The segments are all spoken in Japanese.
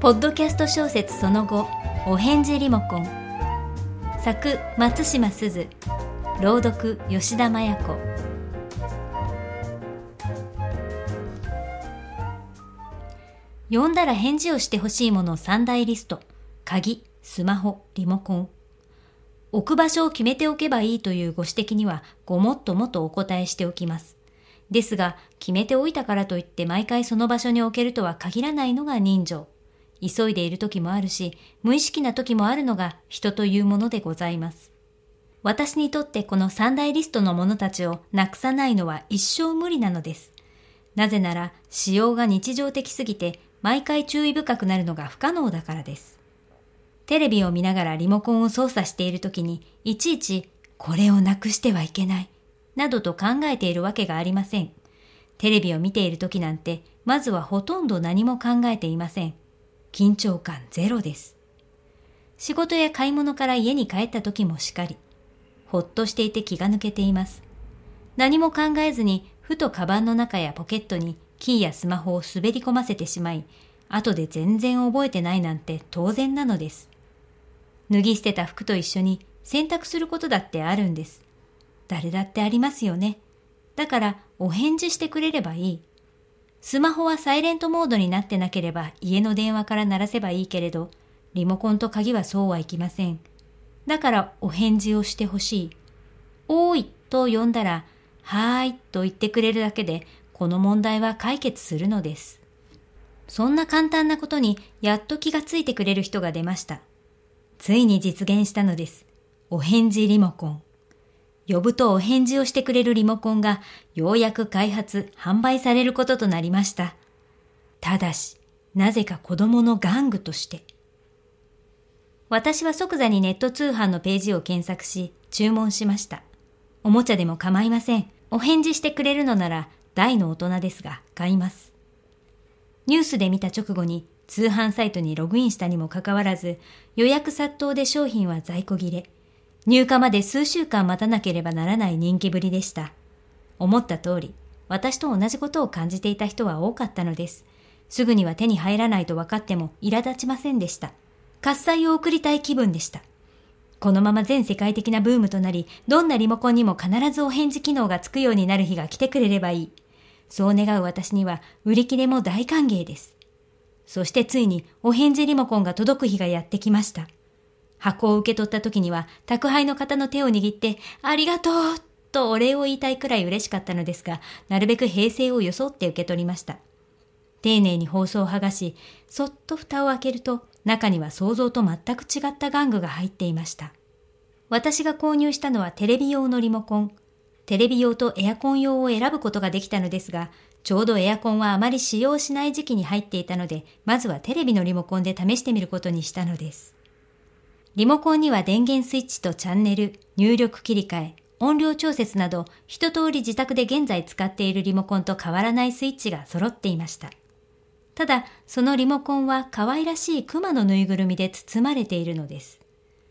ポッドキャスト小説その後お返事リモコン。作松島すず。朗読吉田麻也子。読んだら返事をしてほしいもの3大リスト。鍵スマホリモコン。置く場所を決めておけばいいというご指摘にはごもっともっとお答えしておきます。ですが決めておいたからといって毎回その場所に置けるとは限らないのが人情。急いでいる時もあるし、無意識な時もあるのが人というものでございます。私にとってこの三大リストのものたちをなくさないのは一生無理なのです。なぜなら使用が日常的すぎて毎回注意深くなるのが不可能だからです。テレビを見ながらリモコンを操作している時にいちいちこれをなくしてはいけないなどと考えているわけがありません。テレビを見ている時なんてまずはほとんど何も考えていません。緊張感ゼロです。仕事や買い物から家に帰った時もしかり、ほっとしていて気が抜けています。何も考えずに、ふとカバンの中やポケットにキーやスマホを滑り込ませてしまい、後で全然覚えてないなんて当然なのです。脱ぎ捨てた服と一緒に洗濯することだってあるんです。誰だってありますよね。だからお返事してくれればいい。スマホはサイレントモードになってなければ家の電話から鳴らせばいいけれど、リモコンと鍵はそうはいきません。だからお返事をしてほしい。おーいと呼んだら、はーいと言ってくれるだけで、この問題は解決するのです。そんな簡単なことにやっと気がついてくれる人が出ました。ついに実現したのです。お返事リモコン。呼ぶとお返事をしてくれるリモコンがようやく開発、販売されることとなりました。ただし、なぜか子供の玩具として。私は即座にネット通販のページを検索し、注文しました。おもちゃでも構いません。お返事してくれるのなら大の大人ですが買います。ニュースで見た直後に通販サイトにログインしたにもかかわらず予約殺到で商品は在庫切れ。入荷まで数週間待たなければならない人気ぶりでした。思った通り、私と同じことを感じていた人は多かったのです。すぐには手に入らないと分かっても苛立ちませんでした。喝采を送りたい気分でした。このまま全世界的なブームとなり、どんなリモコンにも必ずお返事機能がつくようになる日が来てくれればいい。そう願う私には売り切れも大歓迎です。そしてついにお返事リモコンが届く日がやってきました。箱を受け取った時には、宅配の方の手を握って、ありがとうとお礼を言いたいくらい嬉しかったのですが、なるべく平静を装って受け取りました。丁寧に包装を剥がし、そっと蓋を開けると、中には想像と全く違った玩具が入っていました。私が購入したのはテレビ用のリモコン。テレビ用とエアコン用を選ぶことができたのですが、ちょうどエアコンはあまり使用しない時期に入っていたので、まずはテレビのリモコンで試してみることにしたのです。リモコンには電源スイッチとチャンネル、入力切り替え、音量調節など一通り自宅で現在使っているリモコンと変わらないスイッチが揃っていました。ただ、そのリモコンは可愛らしい熊のぬいぐるみで包まれているのです。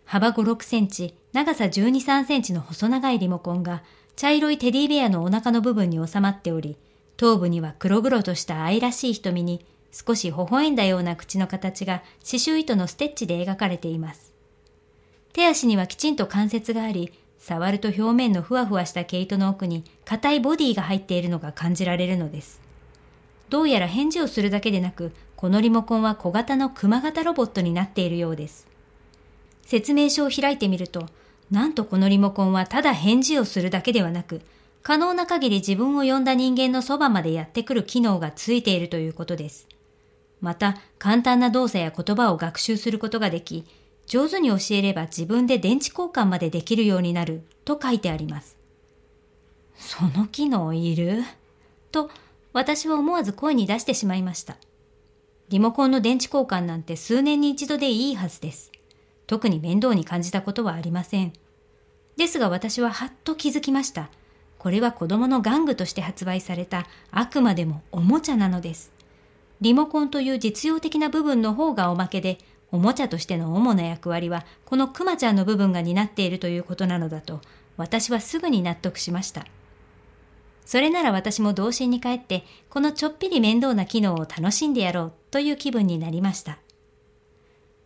幅5、6センチ、長さ12、3センチの細長いリモコンが茶色いテディベアのお腹の部分に収まっており、頭部には黒々とした愛らしい瞳に少し微笑んだような口の形が刺繍糸のステッチで描かれています。手足にはきちんと関節があり、触ると表面のふわふわした毛糸の奥に硬いボディが入っているのが感じられるのです。どうやら返事をするだけでなく、このリモコンは小型の熊型ロボットになっているようです。説明書を開いてみると、なんとこのリモコンはただ返事をするだけではなく、可能な限り自分を呼んだ人間のそばまでやってくる機能がついているということです。また、簡単な動作や言葉を学習することができ、上手に教えれば自分で電池交換までできるようになると書いてあります。その機能いる？と私は思わず声に出してしまいました。リモコンの電池交換なんて数年に一度でいいはずです。特に面倒に感じたことはありません。ですが私ははっと気づきました。これは子供の玩具として発売されたあくまでもおもちゃなのです。リモコンという実用的な部分の方がおまけで、おもちゃとしての主な役割はこのクマちゃんの部分が担っているということなのだと私はすぐに納得しました。それなら私も童心に帰ってこのちょっぴり面倒な機能を楽しんでやろうという気分になりました。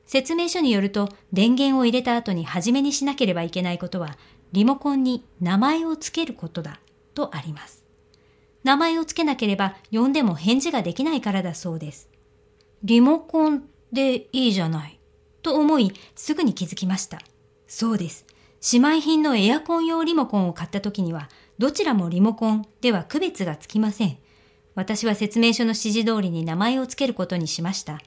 説明書によると電源を入れた後に初めにしなければいけないことはリモコンに名前を付けることだとあります。名前を付けなければ呼んでも返事ができないからだそうです。リモコンでいいじゃない。と思いすぐに気づきました。そうです。姉妹品のエアコン用リモコンを買った時にはどちらもリモコンでは区別がつきません。私は説明書の指示通りに名前を付けることにしました。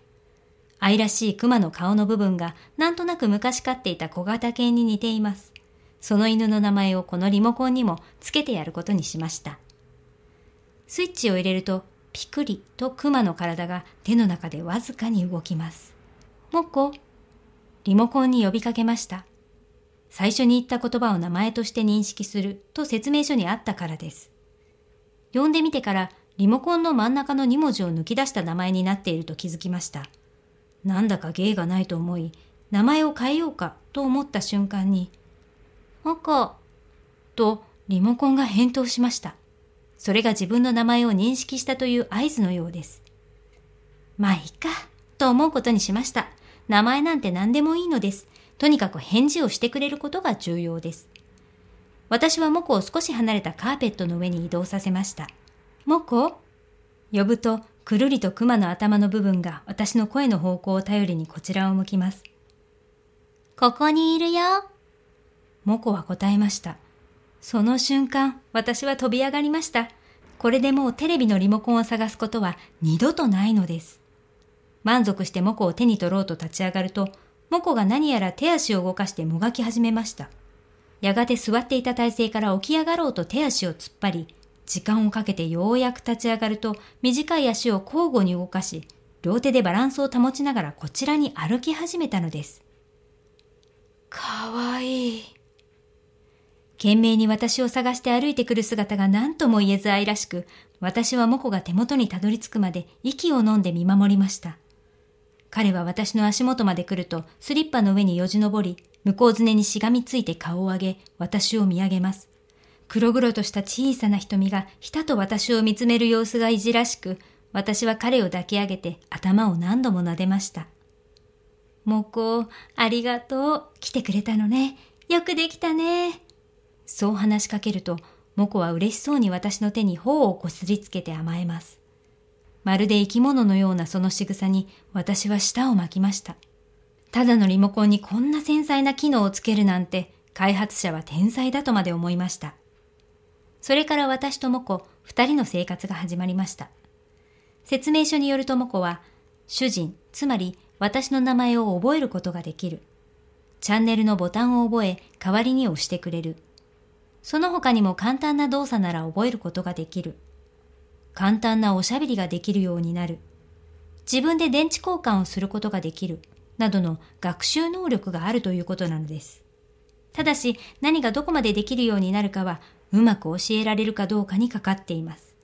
愛らしい熊の顔の部分がなんとなく昔飼っていた小型犬に似ています。その犬の名前をこのリモコンにも付けてやることにしました。スイッチを入れるとピクリと熊の体が手の中でわずかに動きます。もこリモコンに呼びかけました。最初に言った言葉を名前として認識すると説明書にあったからです。読んでみてからリモコンの真ん中の2文字を抜き出した名前になっていると気づきました。なんだか芸がないと思い、名前を変えようかと思った瞬間に、赤とリモコンが返答しました。それが自分の名前を認識したという合図のようです。まあいいか、と思うことにしました。名前なんて何でもいいのです。とにかく返事をしてくれることが重要です。私はモコを少し離れたカーペットの上に移動させました。モコ呼ぶと、くるりと熊の頭の部分が私の声の方向を頼りにこちらを向きます。ここにいるよ。モコは答えました。その瞬間、私は飛び上がりました。これでもうテレビのリモコンを探すことは二度とないのです。満足してモコを手に取ろうと立ち上がると、モコが何やら手足を動かしてもがき始めました。やがて座っていた体勢から起き上がろうと手足を突っ張り、時間をかけてようやく立ち上がると短い足を交互に動かし、両手でバランスを保ちながらこちらに歩き始めたのです。かわいい。懸命に私を探して歩いてくる姿が何とも言えず愛らしく、私はモコが手元にたどり着くまで息を飲んで見守りました。彼は私の足元まで来ると、スリッパの上によじ登り、向こうずねにしがみついて顔を上げ、私を見上げます。黒々とした小さな瞳がひたと私を見つめる様子がいじらしく、私は彼を抱き上げて頭を何度も撫でました。もこ、ありがとう。来てくれたのね。よくできたね。そう話しかけると、モコは嬉しそうに私の手に頬をこすりつけて甘えます。まるで生き物のようなその仕草に私は舌を巻きました。ただのリモコンにこんな繊細な機能をつけるなんて開発者は天才だとまで思いました。それから私とモコ二人の生活が始まりました。説明書によるとモコは主人、つまり私の名前を覚えることができる。チャンネルのボタンを覚え代わりに押してくれる。その他にも簡単な動作なら覚えることができる。簡単なおしゃべりができるようになる。自分で電池交換をすることができる。などの学習能力があるということなのです。ただし何がどこまでできるようになるかはうまく教えられるかどうかにかかっています。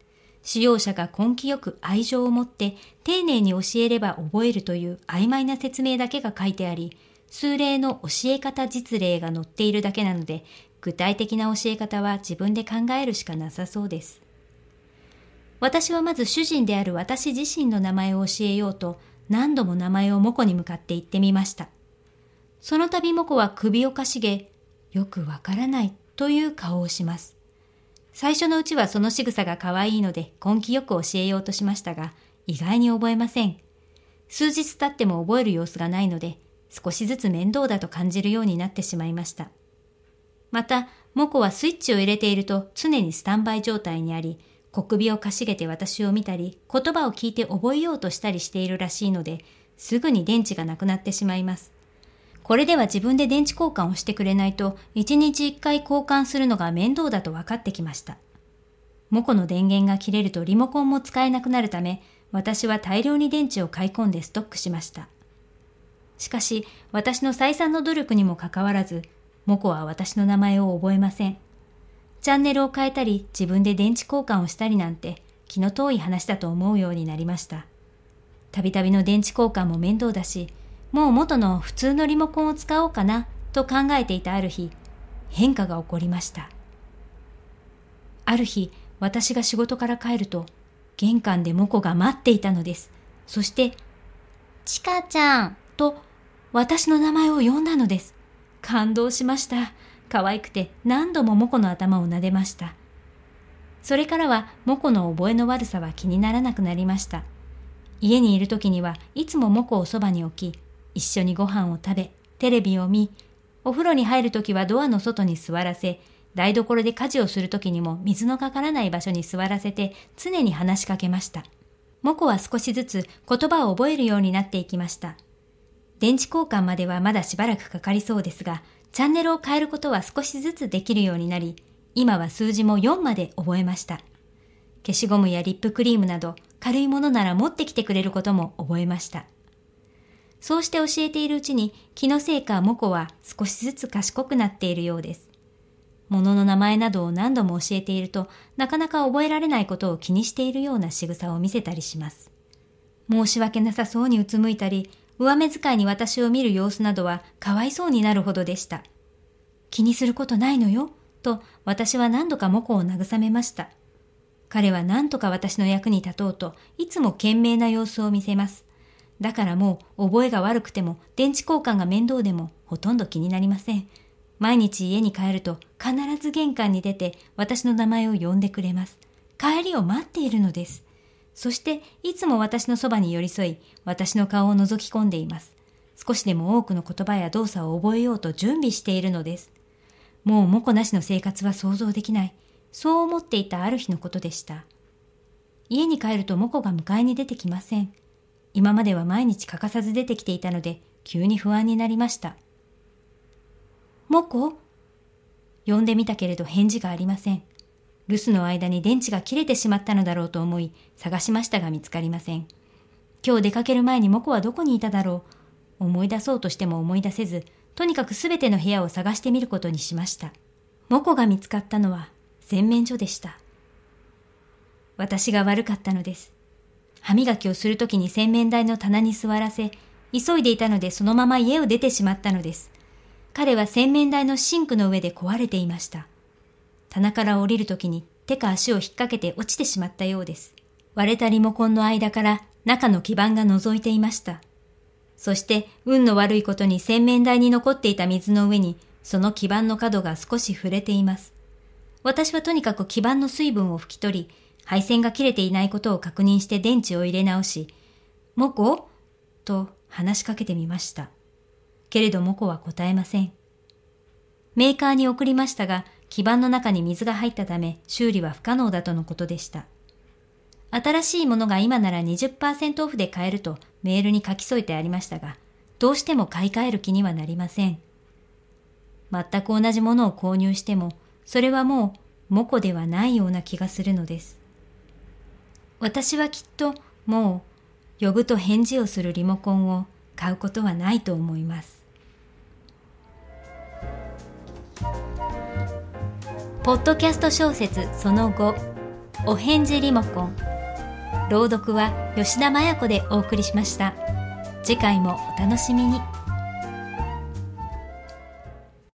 使用者が根気よく愛情を持って丁寧に教えれば覚えるという曖昧な説明だけが書いてあり、数例の教え方実例が載っているだけなので、具体的な教え方は自分で考えるしかなさそうです。私はまず主人である私自身の名前を教えようと何度も名前をモコに向かって言ってみました。その度モコは首をかしげ、よくわからないという顔をします。最初のうちはその仕草が可愛いので根気よく教えようとしましたが、意外に覚えません。数日経っても覚える様子がないので、少しずつ面倒だと感じるようになってしまいました。また、モコはスイッチを入れていると常にスタンバイ状態にあり、小首をかしげて私を見たり、言葉を聞いて覚えようとしたりしているらしいので、すぐに電池がなくなってしまいます。これでは自分で電池交換をしてくれないと、1日1回交換するのが面倒だと分かってきました。モコの電源が切れるとリモコンも使えなくなるため、私は大量に電池を買い込んでストックしました。しかし、私の再三の努力にもかかわらず、モコは私の名前を覚えません。チャンネルを変えたり自分で電池交換をしたりなんて気の遠い話だと思うようになりました。たびたびの電池交換も面倒だし、もう元の普通のリモコンを使おうかなと考えていたある日、変化が起こりました。ある日、私が仕事から帰ると、玄関でモコが待っていたのです。そして、ちかちゃんと私の名前を呼んだのです。感動しました。可愛くて何度もモコの頭を撫でました。それからはモコの覚えの悪さは気にならなくなりました。家にいる時にはいつもモコをそばに置き、一緒にご飯を食べ、テレビを見、お風呂に入る時はドアの外に座らせ、台所で家事をする時にも水のかからない場所に座らせて常に話しかけました。モコは少しずつ言葉を覚えるようになっていきました。電池交換まではまだしばらくかかりそうですが、チャンネルを変えることは少しずつできるようになり、今は数字も4まで覚えました。消しゴムやリップクリームなど軽いものなら持ってきてくれることも覚えました。そうして教えているうちに気のせいかモコは少しずつ賢くなっているようです。物の名前などを何度も教えているとなかなか覚えられないことを気にしているような仕草を見せたりします。申し訳なさそうにうつむいたり、上目遣いに私を見る様子などはかわいそうになるほどでした。気にすることないのよ、と私は何度かモコを慰めました。彼は何とか私の役に立とうといつも懸命な様子を見せます。だからもう覚えが悪くても電池交換が面倒でもほとんど気になりません。毎日家に帰ると必ず玄関に出て私の名前を呼んでくれます。帰りを待っているのです。そしていつも私のそばに寄り添い、私の顔を覗き込んでいます。少しでも多くの言葉や動作を覚えようと準備しているのです。もうモコなしの生活は想像できない。そう思っていたある日のことでした。家に帰るとモコが迎えに出てきません。今までは毎日欠かさず出てきていたので、急に不安になりました。モコ呼んでみたけれど返事がありません。留守の間に電池が切れてしまったのだろうと思い、探しましたが見つかりません。今日出かける前にモコはどこにいただろう。思い出そうとしても思い出せず、とにかくすべての部屋を探してみることにしました。モコが見つかったのは洗面所でした。私が悪かったのです。歯磨きをするときに洗面台の棚に座らせ、急いでいたのでそのまま家を出てしまったのです。彼は洗面台のシンクの上で壊れていました。棚から降りるときに手か足を引っ掛けて落ちてしまったようです。割れたリモコンの間から中の基板が覗いていました。そして運の悪いことに洗面台に残っていた水の上にその基板の角が少し触れています。私はとにかく基板の水分を拭き取り、配線が切れていないことを確認して電池を入れ直し、モコと話しかけてみました。けれどモコは答えません。メーカーに送りましたが、基板の中に水が入ったため修理は不可能だとのことでした。新しいものが今なら20%オフで買えるとメールに書き添えてありましたが、どうしても買い替える気にはなりません。全く同じものを購入しても、それはもうモコではないような気がするのです。私はきっともう呼ぶと返事をするリモコンを買うことはないと思います。ポッドキャスト小説その後お返事リモコン。朗読は吉田麻也子でお送りしました。次回もお楽しみに。